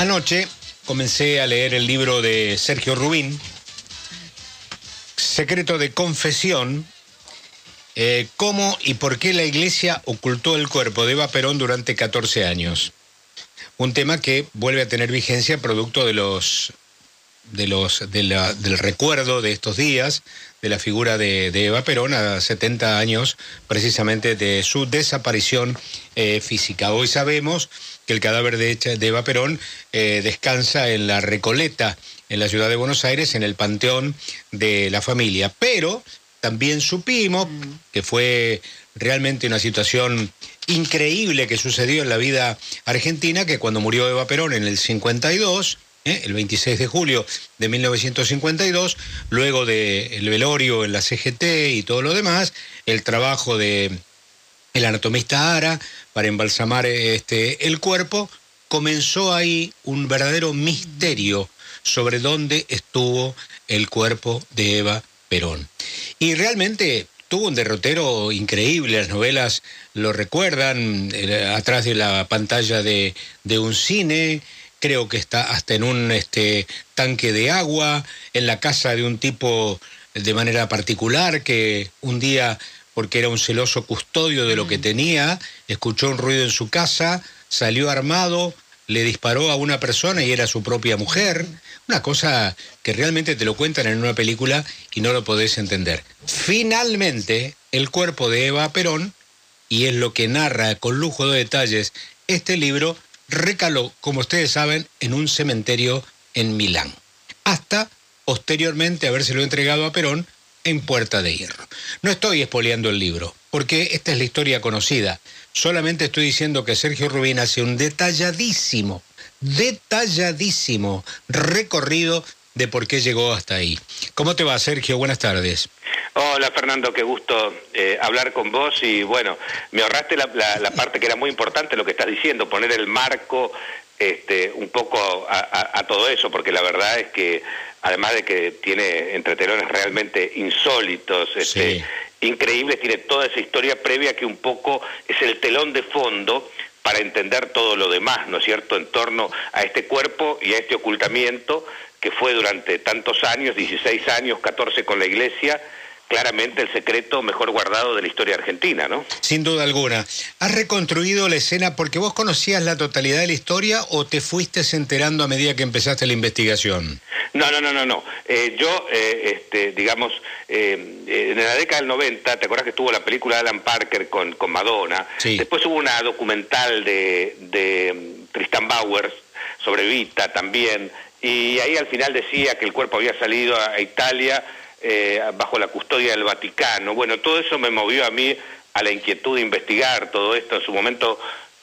Anoche comencé a leer el libro de Sergio Rubín, Secreto de Confesión, eh, cómo y por qué la iglesia ocultó el cuerpo de Eva Perón durante 14 años. Un tema que vuelve a tener vigencia producto de los, de los, del recuerdo de estos días de la figura de, Eva Perón a 70 años precisamente de su desaparición eh, física. Hoy sabemos que el cadáver de, Eva Perón eh, descansa en la Recoleta, en la ciudad de Buenos Aires, en el panteón de la familia. Pero también supimos mm. que fue realmente una situación increíble que sucedió en la vida argentina, que cuando murió Eva Perón en el 52, ¿eh? el 26 de julio de 1952, luego del velorio en la CGT y todo lo demás, el trabajo de el anatomista Ara para embalsamar este, el cuerpo, comenzó ahí un verdadero misterio sobre dónde estuvo el cuerpo de Eva Perón. Y realmente tuvo un derrotero increíble, las novelas lo recuerdan, eh, atrás de la pantalla de, un cine, creo que está hasta en un este, tanque de agua, en la casa de un tipo de manera particular que un día, porque era un celoso custodio de lo que mm. tenía, escuchó un ruido en su casa, salió armado, le disparó a una persona y era su propia mujer. Una cosa que realmente te lo cuentan en una película y no lo podés entender. Finalmente, el cuerpo de Eva Perón, y es lo que narra con lujo de detalles este libro, recaló, como ustedes saben, en un cementerio en Milán. Hasta posteriormente habérselo entregado a Perón en Puerta de Hierro. No estoy espoleando el libro, porque esta es la historia conocida. Solamente estoy diciendo que Sergio Rubín hace un detalladísimo, detalladísimo recorrido de por qué llegó hasta ahí. ¿Cómo te va, Sergio? Buenas tardes. Hola, Fernando, qué gusto eh, hablar con vos y bueno, me ahorraste la, parte que era muy importante, lo que estás diciendo, poner el marco este, un poco a, todo eso, porque la verdad es que además de que tiene entretelones realmente insólitos, este, increíbles, tiene toda esa historia previa que un poco es el telón de fondo para entender todo lo demás, ¿no es cierto?, en torno a este cuerpo y a este ocultamiento que fue durante tantos años, 16 años, 14 con la Iglesia, claramente el secreto mejor guardado de la historia argentina, ¿no? Sin duda alguna. ¿Has reconstruido la escena porque vos conocías la totalidad de la historia o te fuiste enterando a medida que empezaste la investigación? No, no, no, no, no. Eh, yo, eh, este, digamos, eh, en la década del 90, ¿te acuerdas que estuvo la película de Alan Parker con, con Madonna? Sí. Después hubo una documental de, de mm, Tristan Bowers sobre Vita también, y ahí al final decía que el cuerpo había salido a Italia eh, bajo la custodia del Vaticano. Bueno, todo eso me movió a mí a la inquietud de investigar todo esto. En su momento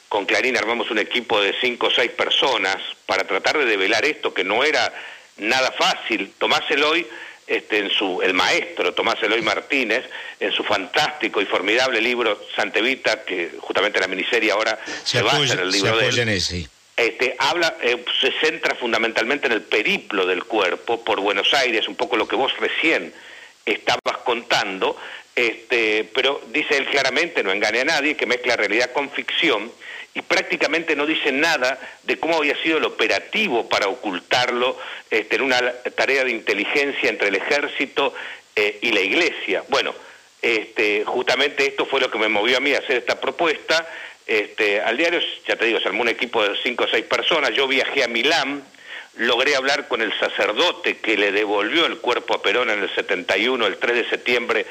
con Clarín armamos un equipo de cinco o seis personas para tratar de develar esto, que no era nada fácil. Tomás Eloy, este, en su, el maestro Tomás Eloy Martínez, en su fantástico y formidable libro Santevita, que justamente la miniserie ahora se, va a hacer el libro de él este, habla, eh, se centra fundamentalmente en el periplo del cuerpo por Buenos Aires, un poco lo que vos recién estabas contando, este, pero dice él claramente, no engaña a nadie, que mezcla realidad con ficción y prácticamente no dice nada de cómo había sido el operativo para ocultarlo este, en una tarea de inteligencia entre el ejército eh, y la iglesia. Bueno, este, justamente esto fue lo que me movió a mí a hacer esta propuesta este, al diario, ya te digo, se armó un equipo de cinco o seis personas. Yo viajé a Milán, logré hablar con el sacerdote que le devolvió el cuerpo a Perón en el 71, el 3 de septiembre,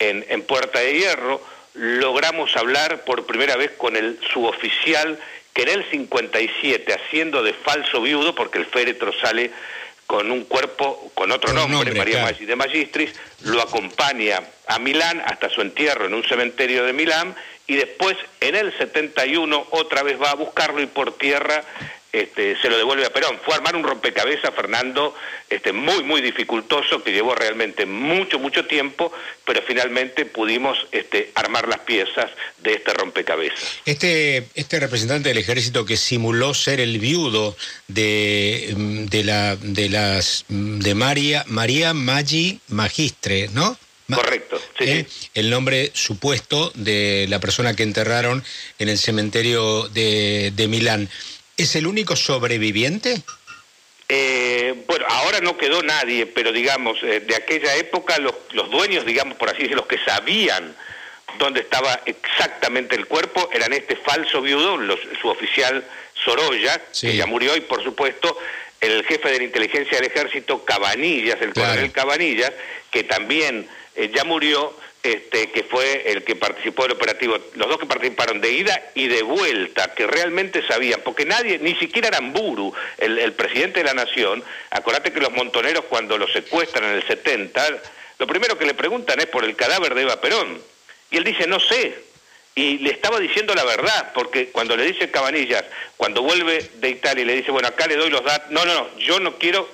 en, en Puerta de Hierro. Logramos hablar por primera vez con el suboficial que en el 57, haciendo de falso viudo, porque el féretro sale con un cuerpo con otro nombre, María de Magistris, lo acompaña a Milán hasta su entierro en un cementerio de Milán y después en el 71 otra vez va a buscarlo y por tierra este, se lo devuelve a Perón. Fue armar un rompecabezas, Fernando, este, muy, muy dificultoso, que llevó realmente mucho, mucho tiempo, pero finalmente pudimos este, armar las piezas de este rompecabezas. Este, este representante del ejército que simuló ser el viudo de, de, la, de, las, de María, María Maggi Magistre, ¿no? Correcto, sí, El nombre supuesto de la persona que enterraron en el cementerio de, de Milán. ¿Es el único sobreviviente? Eh, bueno, ahora no quedó nadie, pero digamos, eh, de aquella época los, los dueños, digamos, por así decirlo, los que sabían dónde estaba exactamente el cuerpo, eran este falso viudo, su oficial Sorolla, que ya murió, y por supuesto el jefe de la inteligencia del ejército, Cabanillas, el coronel Cabanillas, que también eh, ya murió, este, que fue el que participó del operativo, los dos que participaron de ida y de vuelta, que realmente sabían, porque nadie, ni siquiera Aramburu, el, el presidente de la nación, acordate que los montoneros cuando los secuestran en el 70, lo primero que le preguntan es por el cadáver de Eva Perón, y él dice, no sé, y le estaba diciendo la verdad, porque cuando le dice Cabanillas, cuando vuelve de Italia y le dice, bueno, acá le doy los datos, no, no, no, yo no quiero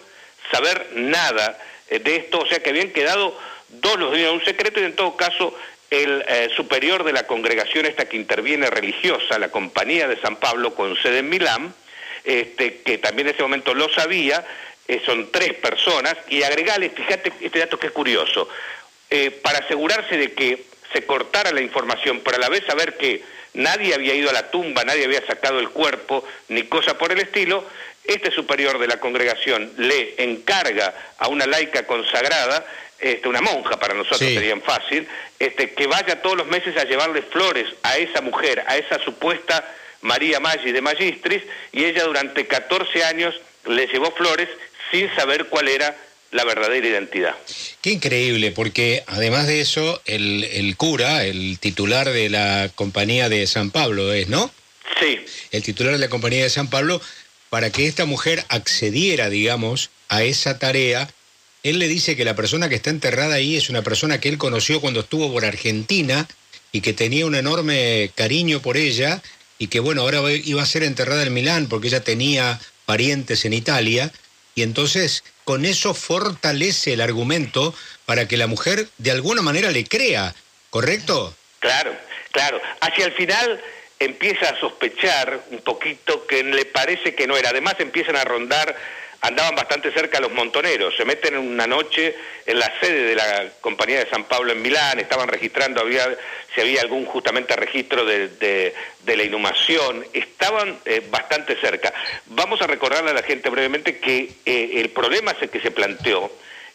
saber nada eh, de esto, o sea que habían quedado dos los de un secreto y en todo caso el eh, superior de la congregación esta que interviene religiosa, la Compañía de San Pablo con sede en Milán, este, que también en ese momento lo sabía, eh, son tres personas, y agregale, fíjate este dato que es curioso, para asegurarse de que se cortara la información, pero a la vez saber que nadie había ido a la tumba, nadie había sacado el cuerpo, ni cosa por el estilo, este superior de la congregación le encarga a una laica consagrada este, una monja para nosotros sería fácil, este, que vaya todos los meses a llevarle flores a esa mujer, a esa supuesta María Maggi de Magistris, y ella durante 14 años le llevó flores sin saber cuál era la verdadera identidad. Qué increíble, porque además de eso, el, el cura, el titular de la compañía de San Pablo es, ¿no? Sí. El titular de la compañía de San Pablo, para que esta mujer accediera, digamos, a esa tarea, él le dice que la persona que está enterrada ahí es una persona que él conoció cuando estuvo por Argentina y que tenía un enorme cariño por ella y que bueno, ahora iba a ser enterrada en Milán porque ella tenía parientes en Italia y entonces con eso fortalece el argumento para que la mujer de alguna manera le crea, ¿correcto? Claro, claro. Hacia el final empieza a sospechar un poquito que le parece que no era. Además empiezan a rondar andaban bastante cerca los montoneros, se meten una noche en la sede de la compañía de San Pablo en Milán, estaban registrando había, si había algún justamente registro de, la inhumación, estaban eh, bastante cerca. Vamos a recordarle a la gente brevemente que eh, el problema que se planteó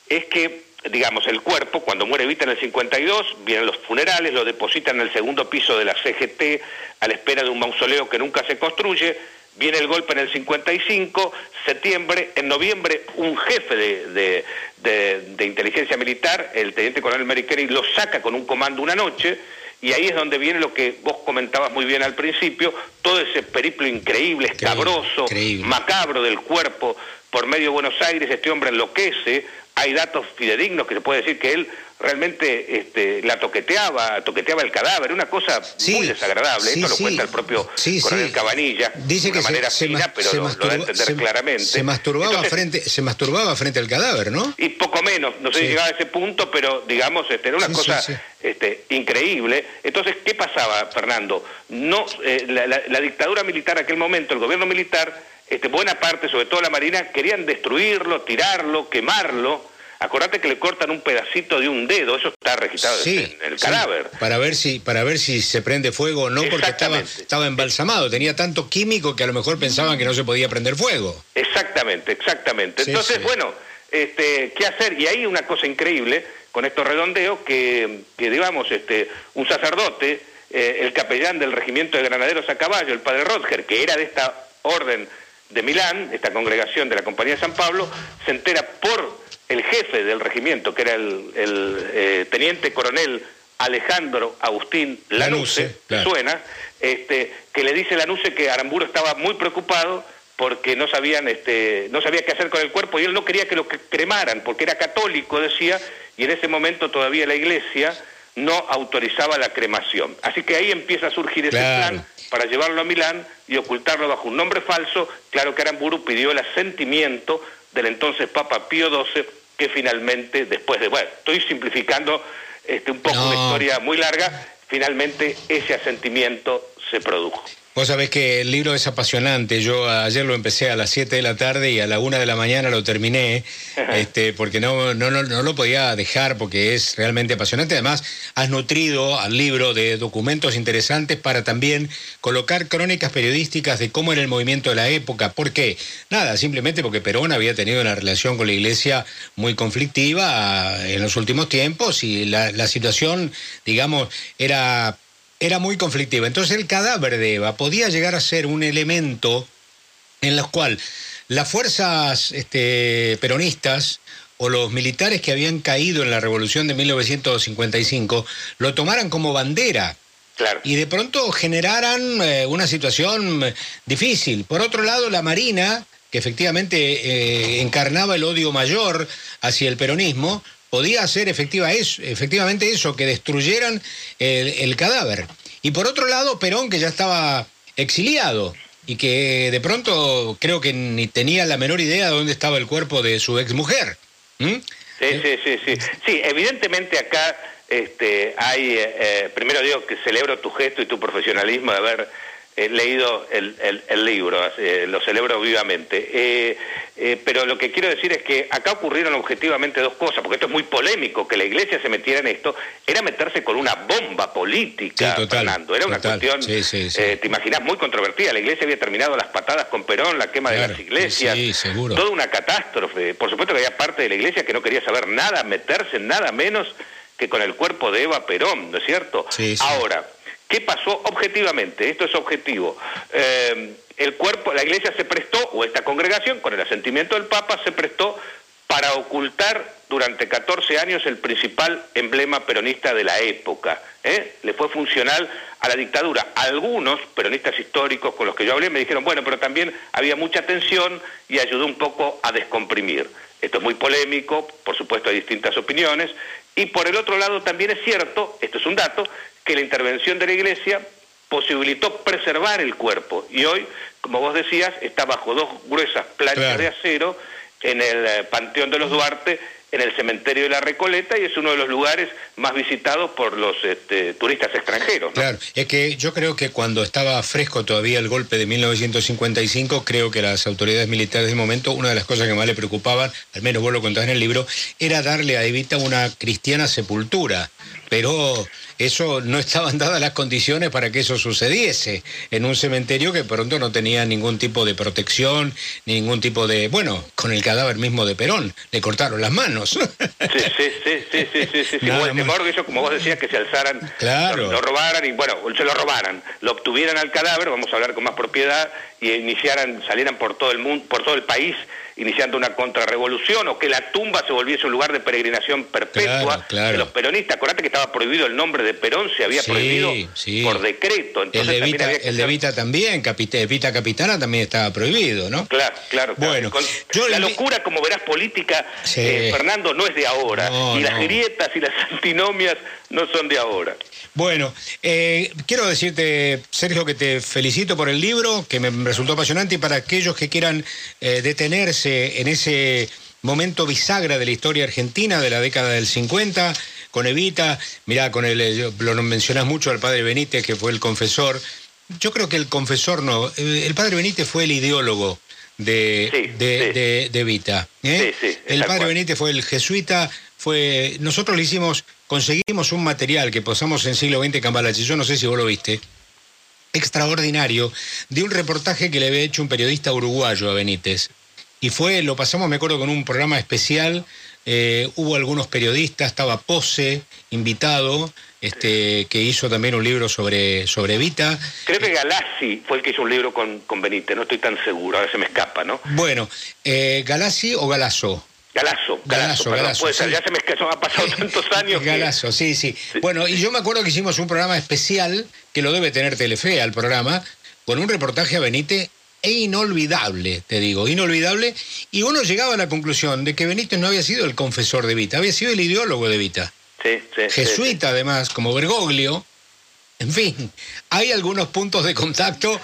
es que digamos, el cuerpo, cuando muere Vita en el 52, vienen los funerales, lo depositan en el segundo piso de la CGT a la espera de un mausoleo que nunca se construye, Viene el golpe en el 55, septiembre, en noviembre un jefe de, de, inteligencia militar, el teniente coronel Mary Kelly, lo saca con un comando una noche y ahí es donde viene lo que vos comentabas muy bien al principio, todo ese periplo increíble, escabroso, macabro del cuerpo por medio de Buenos Aires, este hombre enloquece, hay datos fidedignos que se puede decir que él realmente este, la toqueteaba, toqueteaba el cadáver, una cosa muy desagradable. Esto lo cuenta el propio coronel Cabanilla, Dice de una manera fina, pero lo, da a entender claramente. Se masturbaba, frente, se masturbaba frente al cadáver, ¿no? Y poco menos, no sé si llegaba a ese punto, pero digamos, este, era una cosa este, increíble. Entonces, ¿qué pasaba, Fernando? No, eh, la, la dictadura militar, en aquel momento, el gobierno militar este, buena parte, sobre todo la Marina, querían destruirlo, tirarlo, quemarlo. Acordate que le cortan un pedacito de un dedo, eso está registrado en el cadáver. para ver si para ver si se prende fuego o no, porque estaba, estaba embalsamado, tenía tanto químico que a lo mejor pensaban que no se podía prender fuego. Exactamente, exactamente. Entonces, bueno, este, ¿qué hacer? Y hay una cosa increíble con estos redondeos que, que digamos, este, un sacerdote, eh, el capellán del regimiento de granaderos a caballo, el padre Rodger, que era de esta orden de Milán, esta congregación de la Compañía de San Pablo, se entera por el jefe del regimiento, que era el, eh, teniente coronel Alejandro Agustín Lanuse, suena, este, que le dice Lanuse que Aramburo estaba muy preocupado porque no sabían, este, no sabía qué hacer con el cuerpo y él no quería que lo cremaran, porque era católico, decía, y en ese momento todavía la iglesia no autorizaba la cremación. Así que ahí empieza a surgir ese plan para llevarlo a Milán y ocultarlo bajo un nombre falso. Claro que Aramburu pidió el asentimiento del entonces Papa Pío XII, que finalmente, después de, bueno, estoy simplificando este, un poco una historia muy larga, finalmente ese asentimiento se produjo. Vos sabés que el libro es apasionante. Yo ayer lo empecé a las 7 de la tarde y a la 1 de la mañana lo terminé, este, porque no, no, no, no, lo podía dejar porque es realmente apasionante. Además, has nutrido al libro de documentos interesantes para también colocar crónicas periodísticas de cómo era el movimiento de la época. ¿Por qué? Nada, simplemente porque Perón había tenido una relación con la iglesia muy conflictiva en los últimos tiempos y la, la situación, digamos, era era muy conflictiva. Entonces el cadáver de Eva podía llegar a ser un elemento en el cual las fuerzas este, peronistas o los militares que habían caído en la revolución de 1955 lo tomaran como bandera. Y de pronto generaran eh, una situación difícil. Por otro lado, la Marina, que efectivamente eh, encarnaba el odio mayor hacia el peronismo, podía hacer efectiva eso, efectivamente eso, que destruyeran el, cadáver. Y por otro lado, Perón, que ya estaba exiliado y que de pronto creo que ni tenía la menor idea de dónde estaba el cuerpo de su exmujer. Sí, sí, sí, sí. Sí, evidentemente acá este, hay, eh, eh, primero digo que celebro tu gesto y tu profesionalismo de haber he leído el, el, libro, eh, lo celebro vivamente. Eh, eh, pero lo que quiero decir es que acá ocurrieron objetivamente dos cosas, porque esto es muy polémico, que la iglesia se metiera en esto, era meterse con una bomba política, Fernando. Era una cuestión, te imaginas, muy controvertida. La iglesia había terminado las patadas con Perón, la quema de las iglesias, toda una catástrofe. Por supuesto que había parte de la iglesia que no quería saber nada, meterse nada menos que con el cuerpo de Eva Perón, ¿no es cierto? Ahora, ¿Qué pasó objetivamente? Esto es objetivo. Eh, el cuerpo, la iglesia se prestó, o esta congregación, con el asentimiento del Papa, se prestó para ocultar durante 14 años el principal emblema peronista de la época. ¿eh? Le fue funcional a la dictadura. Algunos peronistas históricos con los que yo hablé me dijeron, bueno, pero también había mucha tensión y ayudó un poco a descomprimir. Esto es muy polémico, por supuesto hay distintas opiniones, y por el otro lado también es cierto, esto es un dato, que la intervención de la Iglesia posibilitó preservar el cuerpo y hoy, como vos decías, está bajo dos gruesas planchas de acero en el eh, Panteón de los Duarte, en el cementerio de la Recoleta y es uno de los lugares más visitados por los este, turistas extranjeros. Claro, es que yo creo que cuando estaba fresco todavía el golpe de 1955, creo que las autoridades militares de momento, una de las cosas que más le preocupaban, al menos vos lo contás en el libro, era darle a Evita una cristiana sepultura. Pero eso no estaban dadas las condiciones para que eso sucediese en un cementerio que pronto no tenía ningún tipo de protección, ningún tipo de, bueno, con el cadáver mismo de Perón, le cortaron las manos. Sí, sí, sí, sí, sí, sí, sí. el temor eso, como vos decías, que se alzaran, claro. lo, robaran y bueno, se lo robaran, lo obtuvieran al cadáver, vamos a hablar con más propiedad, y iniciaran, salieran por todo el mundo, por todo el país iniciando una contrarrevolución o que la tumba se volviese un lugar de peregrinación perpetua de los peronistas. Acordate que estaba prohibido el nombre de Perón, se había prohibido por decreto. el de Vita, el de Vita también, Vita Capitana también estaba prohibido, ¿no? Claro, claro. Bueno, la locura, como verás, política, eh, Fernando, no es de ahora. y las grietas y las antinomias no son de ahora. Bueno, eh, quiero decirte, Sergio, que te felicito por el libro, que me resultó apasionante, y para aquellos que quieran eh, detenerse en ese momento bisagra de la historia argentina de la década del 50, con Evita, mirá, con el, eh, lo mencionás mucho al padre Benítez, que fue el confesor. Yo creo que el confesor no, el padre Benítez fue el ideólogo de, de, Evita. el padre Benítez fue el jesuita, fue, nosotros le hicimos conseguimos un material que posamos en siglo XX Cambalache, yo no sé si vos lo viste, extraordinario, de un reportaje que le había hecho un periodista uruguayo a Benítez. Y fue, lo pasamos, me acuerdo, con un programa especial. Eh, hubo algunos periodistas, estaba Pose, invitado, este, que hizo también un libro sobre, sobre Vita. Creo que Galassi fue el que hizo un libro con, con Benítez, no estoy tan seguro, ahora se me escapa, ¿no? Bueno, eh, Galassi o Galazo. Galazo, Galazo, Galazo, ya se me ha pasado tantos años. Galazo, sí, sí, Bueno, y yo me acuerdo que hicimos un programa especial, que lo debe tener Telefe al programa, con un reportaje a Benítez e inolvidable, te digo, inolvidable. Y uno llegaba a la conclusión de que Benítez no había sido el confesor de Vita, había sido el ideólogo de Vita. Sí, sí, Jesuita, además, como Bergoglio. En fin, hay algunos puntos de contacto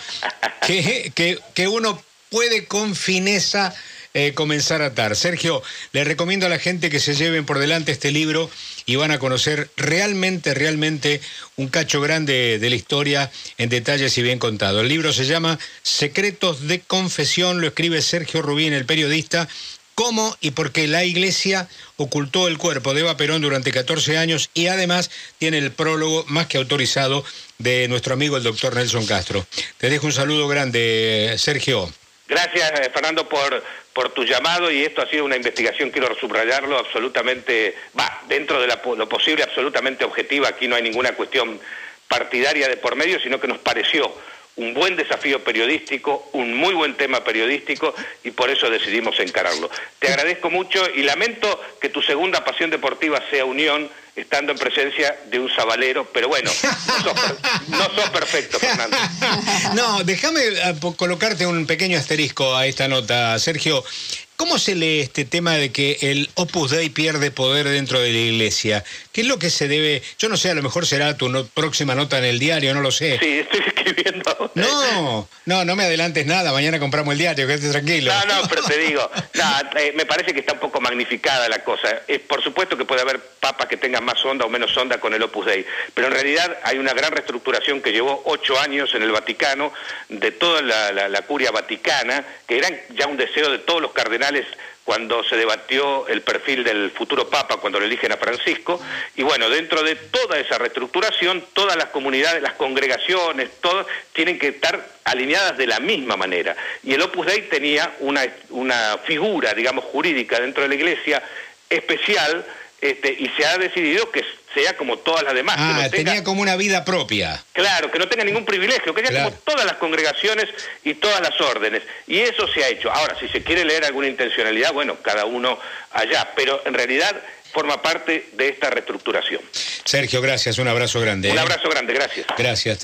que, que, que uno puede con fineza eh, comenzar a atar. Sergio, le recomiendo a la gente que se lleven por delante este libro y van a conocer realmente, realmente un cacho grande de la historia en detalles y bien contado. El libro se llama Secretos de Confesión, lo escribe Sergio Rubín, el periodista, cómo y por qué la Iglesia ocultó el cuerpo de Eva Perón durante 14 años y además tiene el prólogo más que autorizado de nuestro amigo el doctor Nelson Castro. Te dejo un saludo grande, Sergio. Gracias, Fernando, por, por tu llamado y esto ha sido una investigación, quiero subrayarlo, absolutamente, va, dentro de lo posible, absolutamente objetiva. Aquí no hay ninguna cuestión partidaria de por medio, sino que nos pareció un buen desafío periodístico, un muy buen tema periodístico y por eso decidimos encararlo. Te agradezco mucho y lamento que tu segunda pasión deportiva sea Unión, estando en presencia de un sabalero, pero bueno, no sos, perfecto, Fernando. No, déjame eh, colocarte un pequeño asterisco a esta nota, Sergio. ¿Cómo se lee este tema de que el Opus Dei pierde poder dentro de la iglesia? ¿Qué es lo que se debe? Yo no sé, a lo mejor será tu próxima nota en el diario, no lo sé. Sí, estoy escribiendo. No, no, no me adelantes nada, mañana compramos el diario, quédate tranquilo. No, no, pero te digo, eh, me parece que está un poco magnificada la cosa. Eh, por supuesto que puede haber papas que tengan más onda o menos onda con el Opus Dei, pero en realidad hay una gran reestructuración que llevó ocho años en el Vaticano, de toda la curia vaticana, que era ya un deseo de todos los cardenales cuando se debatió el perfil del futuro Papa, cuando le eligen a Francisco, y bueno, dentro de toda esa reestructuración, todas las comunidades, las congregaciones, todas tienen que estar alineadas de la misma manera. Y el Opus Dei tenía una, una figura, digamos, jurídica dentro de la Iglesia especial, este, y se ha decidido que sea como todas las demás. Ah, tenía como una vida propia. Claro, que no tenga ningún privilegio, que sea como todas las congregaciones y todas las órdenes. Y eso se ha hecho. Ahora, si se quiere leer alguna intencionalidad, bueno, cada uno allá. Pero en realidad forma parte de esta reestructuración. Sergio, gracias. Un abrazo grande. Un ¿eh? abrazo grande, gracias. Gracias.